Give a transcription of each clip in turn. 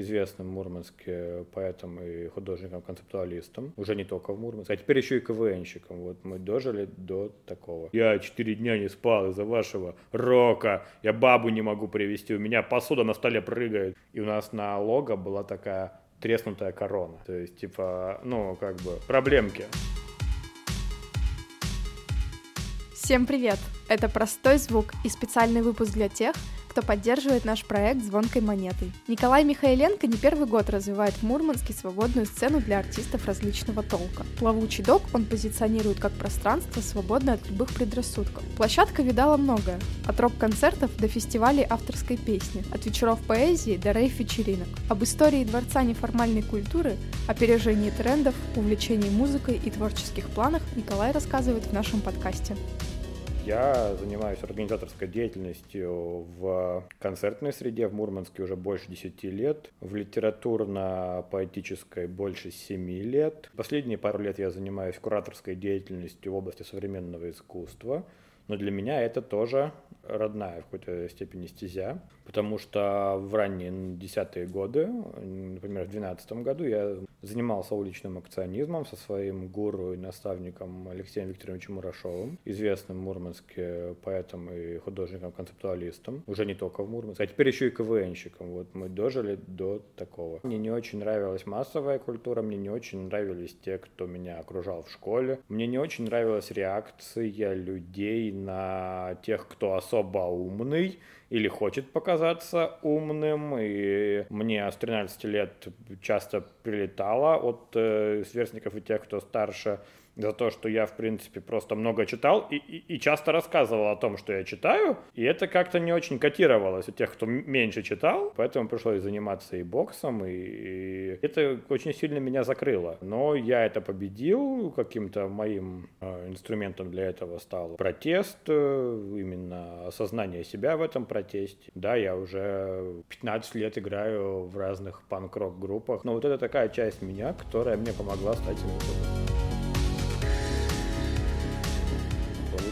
известным в Мурманске поэтом и художником-концептуалистом, уже не только в Мурманске, а теперь еще и КВНщиком. Вот мы дожили до такого. Я четыре дня не спал из-за вашего рока, я бабу не могу привести, у меня посуда на столе прыгает. И у нас на лого была такая треснутая корона. То есть, типа, ну, как бы, проблемки. Всем привет! Это «Простой звук» и специальный выпуск для тех, кто поддерживает наш проект «Звонкой монетой». Николай Михайленко не первый год развивает в Мурманске свободную сцену для артистов различного толка. Плавучий док он позиционирует как пространство, свободное от любых предрассудков. Площадка видала многое. От рок-концертов до фестивалей авторской песни, от вечеров поэзии до рейв-вечеринок. Об истории дворца неформальной культуры, опережении трендов, увлечении музыкой и творческих планах Николай рассказывает в нашем подкасте. Я занимаюсь организаторской деятельностью в концертной среде в Мурманске уже больше 10 лет, в литературно-поэтической больше 7 лет. Последние пару лет я занимаюсь кураторской деятельностью в области современного искусства, но для меня это тоже родная в какой-то степени стезя, потому что в ранние десятые годы, например, в 2012 году я занимался уличным акционизмом со своим гуру и наставником Алексеем Викторовичем Мурашовым, известным в Мурманске поэтом и художником-концептуалистом, уже не только в Мурманске, а теперь еще и КВНщиком. Вот мы дожили до такого. Мне не очень нравилась массовая культура, мне не очень нравились те, кто меня окружал в школе, мне не очень нравилась реакция людей на тех, кто особо умный, или хочет показаться умным, и мне с 13 лет часто прилетало от э, сверстников и тех, кто старше, за то, что я, в принципе, просто много читал и, и, и часто рассказывал о том, что я читаю, и это как-то не очень котировалось у тех, кто меньше читал, поэтому пришлось заниматься и боксом, и, и это очень сильно меня закрыло. Но я это победил, каким-то моим э, инструментом для этого стал протест, э, именно осознание себя в этом протесте. Да, я уже 15 лет играю в разных панк-рок группах, но вот это такая часть меня, которая мне помогла стать самим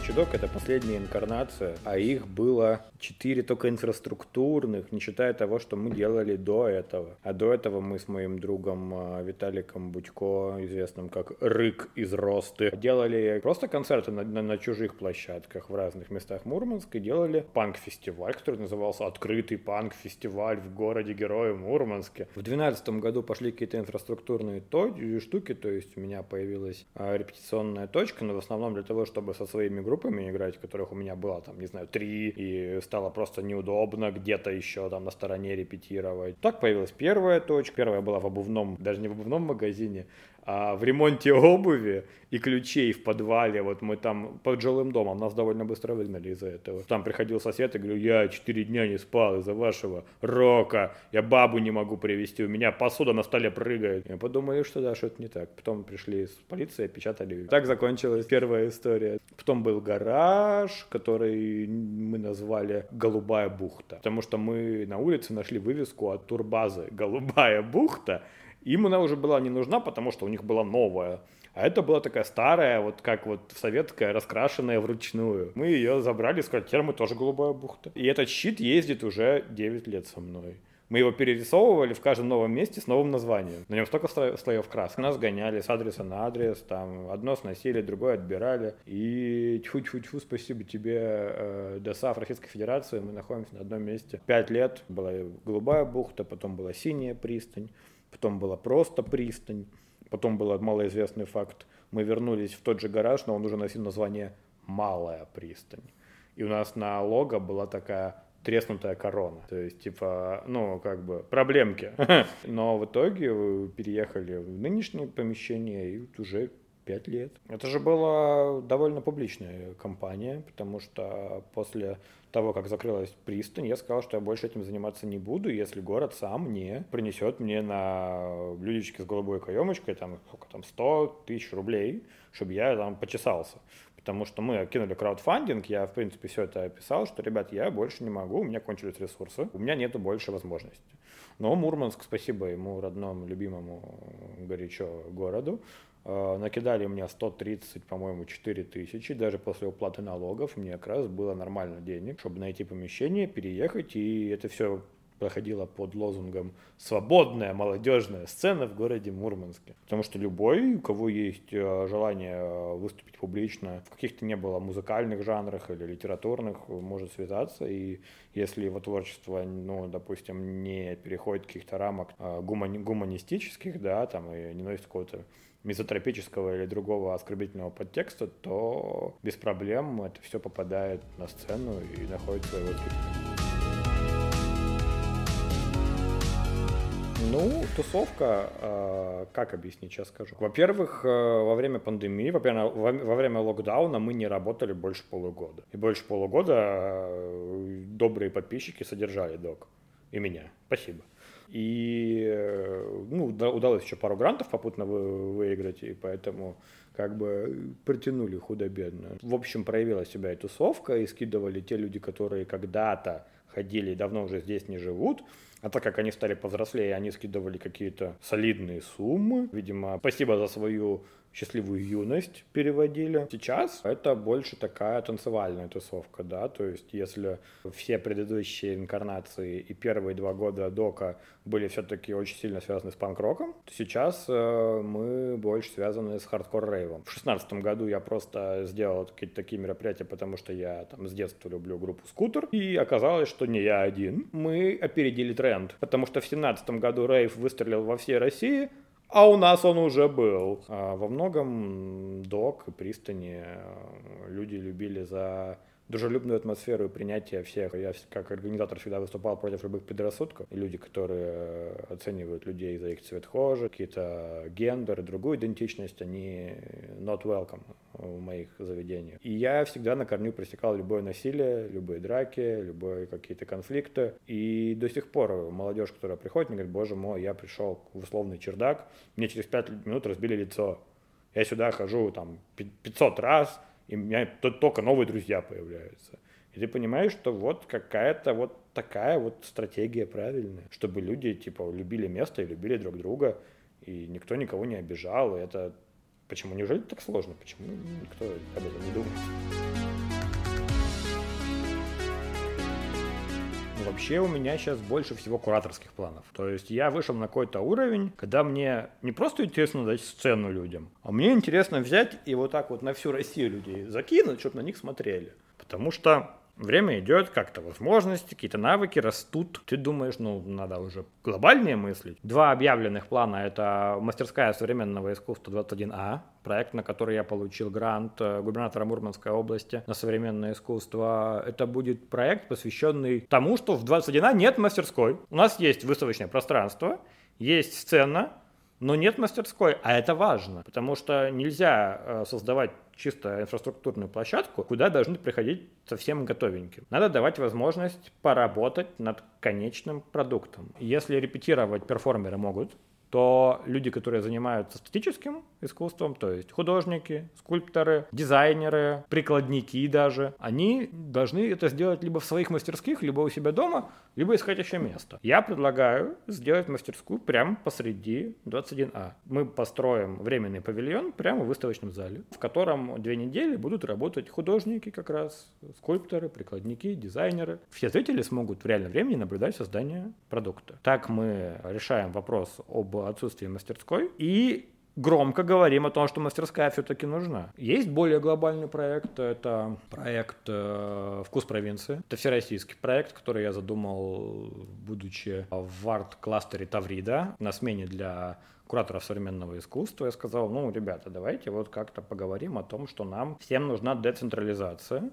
Чудок — это последняя инкарнация, а их было четыре только инфраструктурных, не считая того, что мы делали до этого. А до этого мы с моим другом а, Виталиком Будько, известным как Рык из Росты, делали просто концерты на, на, на чужих площадках в разных местах Мурманска и делали панк-фестиваль, который назывался «Открытый панк-фестиваль в городе Героя Мурманске». В 2012 году пошли какие-то инфраструктурные то, штуки, то есть у меня появилась а, репетиционная точка, но в основном для того, чтобы со своими группами группами играть, которых у меня было там, не знаю, три, и стало просто неудобно где-то еще там на стороне репетировать. Так появилась первая точка. Первая была в обувном, даже не в обувном магазине, а в ремонте обуви и ключей в подвале. Вот мы там под жилым домом, нас довольно быстро выгнали из-за этого. Там приходил сосед и говорю, я четыре дня не спал из-за вашего рока, я бабу не могу привести, у меня посуда на столе прыгает. Мы подумали, что да, что-то не так. Потом пришли с полиции, печатали. Так закончилась первая история. Потом был гараж, который мы назвали «Голубая бухта», потому что мы на улице нашли вывеску от турбазы «Голубая бухта», им она уже была не нужна, потому что у них была новая. А это была такая старая, вот как вот советская, раскрашенная вручную. Мы ее забрали, сказали, теперь тоже голубая бухта. И этот щит ездит уже 9 лет со мной. Мы его перерисовывали в каждом новом месте с новым названием. На нем столько слоев краски. Нас гоняли с адреса на адрес, там одно сносили, другое отбирали. И тьфу-тьфу-тьфу, спасибо тебе, э, ДОСАФ Российской Федерации, мы находимся на одном месте. Пять лет была голубая бухта, потом была синяя пристань потом была просто пристань, потом был малоизвестный факт, мы вернулись в тот же гараж, но он уже носил название «Малая пристань». И у нас на лого была такая треснутая корона. То есть, типа, ну, как бы, проблемки. Но в итоге переехали в нынешнее помещение и уже пять лет. Это же была довольно публичная компания, потому что после того, как закрылась пристань, я сказал, что я больше этим заниматься не буду, если город сам не принесет мне на блюдечке с голубой каемочкой там, сколько там, 100 тысяч рублей, чтобы я там почесался. Потому что мы кинули краудфандинг, я, в принципе, все это описал, что, ребят, я больше не могу, у меня кончились ресурсы, у меня нету больше возможностей. Но Мурманск, спасибо ему, родному, любимому, горячо городу, Э, накидали мне 130, по-моему, 4 тысячи, даже после уплаты налогов мне как раз было нормально денег, чтобы найти помещение, переехать, и это все проходила под лозунгом «Свободная молодежная сцена в городе Мурманске». Потому что любой, у кого есть э, желание выступить публично в каких-то не было музыкальных жанрах или литературных, может связаться. И если его творчество, ну, допустим, не переходит каких-то рамок э, гумани- гуманистических, да, там, и не носит какого-то мизотропического или другого оскорбительного подтекста, то без проблем это все попадает на сцену и находит своего зрителя. Ну, тусовка, э, как объяснить, сейчас скажу. Во-первых, э, во время пандемии, во-первых, во, во время локдауна мы не работали больше полугода. И больше полугода э, добрые подписчики содержали док. И меня. Спасибо. И э, ну, удалось еще пару грантов попутно вы, выиграть, и поэтому как бы протянули худо-бедно. В общем, проявила себя и тусовка, и скидывали те люди, которые когда-то ходили и давно уже здесь не живут, а так как они стали повзрослее, они скидывали какие-то солидные суммы. Видимо, спасибо за свою счастливую юность переводили. Сейчас это больше такая танцевальная тусовка, да, то есть если все предыдущие инкарнации и первые два года ДОКа были все-таки очень сильно связаны с панк-роком, то сейчас э, мы больше связаны с хардкор-рейвом. В шестнадцатом году я просто сделал какие-то такие мероприятия, потому что я там с детства люблю группу Скутер, и оказалось, что не я один. Мы опередили тренд, потому что в семнадцатом году рейв выстрелил во всей России, а у нас он уже был. А во многом док и пристани э, люди любили за дружелюбную атмосферу и принятие всех. Я как организатор всегда выступал против любых предрассудков. Люди, которые э, оценивают людей за их цвет кожи, какие-то гендер, другую идентичность, они not welcome в моих заведениях. И я всегда на корню пресекал любое насилие, любые драки, любые какие-то конфликты. И до сих пор молодежь, которая приходит, мне говорит, боже мой, я пришел в условный чердак, мне через пять минут разбили лицо. Я сюда хожу там 500 раз, и у меня только новые друзья появляются. И ты понимаешь, что вот какая-то вот такая вот стратегия правильная, чтобы люди типа любили место и любили друг друга, и никто никого не обижал, и это почему неужели так сложно, почему никто об этом не думает? Вообще у меня сейчас больше всего кураторских планов. То есть я вышел на какой-то уровень, когда мне не просто интересно дать сцену людям, а мне интересно взять и вот так вот на всю Россию людей закинуть, чтобы на них смотрели. Потому что Время идет, как-то возможности, какие-то навыки растут. Ты думаешь, ну, надо уже глобальнее мыслить. Два объявленных плана — это мастерская современного искусства 21А, проект, на который я получил грант э, губернатора Мурманской области на современное искусство. Это будет проект, посвященный тому, что в 21А нет мастерской. У нас есть выставочное пространство, есть сцена, но нет мастерской, а это важно, потому что нельзя э, создавать чисто инфраструктурную площадку, куда должны приходить совсем готовеньким. Надо давать возможность поработать над конечным продуктом. Если репетировать перформеры могут, то люди, которые занимаются статическим искусством, то есть художники, скульпторы, дизайнеры, прикладники даже, они должны это сделать либо в своих мастерских, либо у себя дома, либо искать еще место. Я предлагаю сделать мастерскую прямо посреди 21А. Мы построим временный павильон прямо в выставочном зале, в котором две недели будут работать художники как раз, скульпторы, прикладники, дизайнеры. Все зрители смогут в реальном времени наблюдать создание продукта. Так мы решаем вопрос об отсутствии мастерской и громко говорим о том, что мастерская все-таки нужна. Есть более глобальный проект, это проект э, «Вкус провинции». Это всероссийский проект, который я задумал, будучи в арт-кластере Таврида на смене для кураторов современного искусства, я сказал, ну, ребята, давайте вот как-то поговорим о том, что нам всем нужна децентрализация,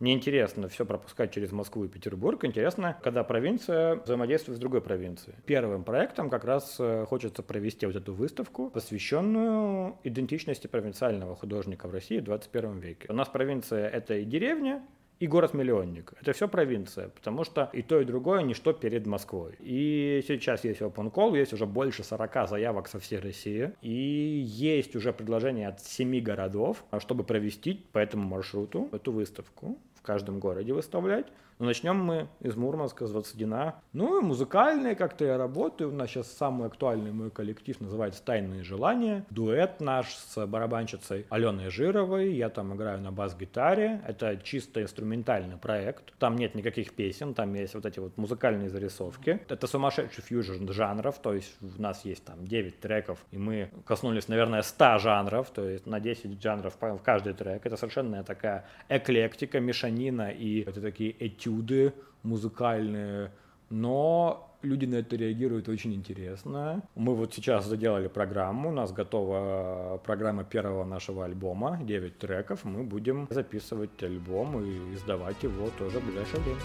неинтересно все пропускать через Москву и Петербург. Интересно, когда провинция взаимодействует с другой провинцией. Первым проектом как раз э, хочется провести вот эту выставку, посвященную идентичности провинциального художника в России в 21 веке. У нас провинция — это и деревня, и город-миллионник. Это все провинция, потому что и то, и другое ничто перед Москвой. И сейчас есть open call, есть уже больше 40 заявок со всей России, и есть уже предложение от 7 городов, чтобы провести по этому маршруту эту выставку в каждом городе выставлять. Но начнем мы из Мурманска, с 21. Ну и музыкальные как-то я работаю. У нас сейчас самый актуальный мой коллектив называется «Тайные желания». Дуэт наш с барабанщицей Аленой Жировой. Я там играю на бас-гитаре. Это чисто инструментальный проект. Там нет никаких песен, там есть вот эти вот музыкальные зарисовки. Это сумасшедший фьюжн жанров, то есть у нас есть там 9 треков, и мы коснулись, наверное, 100 жанров, то есть на 10 жанров в каждый трек. Это совершенно такая эклектика, мешанина и это такие этюды музыкальные, но люди на это реагируют очень интересно. Мы вот сейчас заделали программу, у нас готова программа первого нашего альбома, 9 треков, мы будем записывать альбом и издавать его тоже в ближайшее время.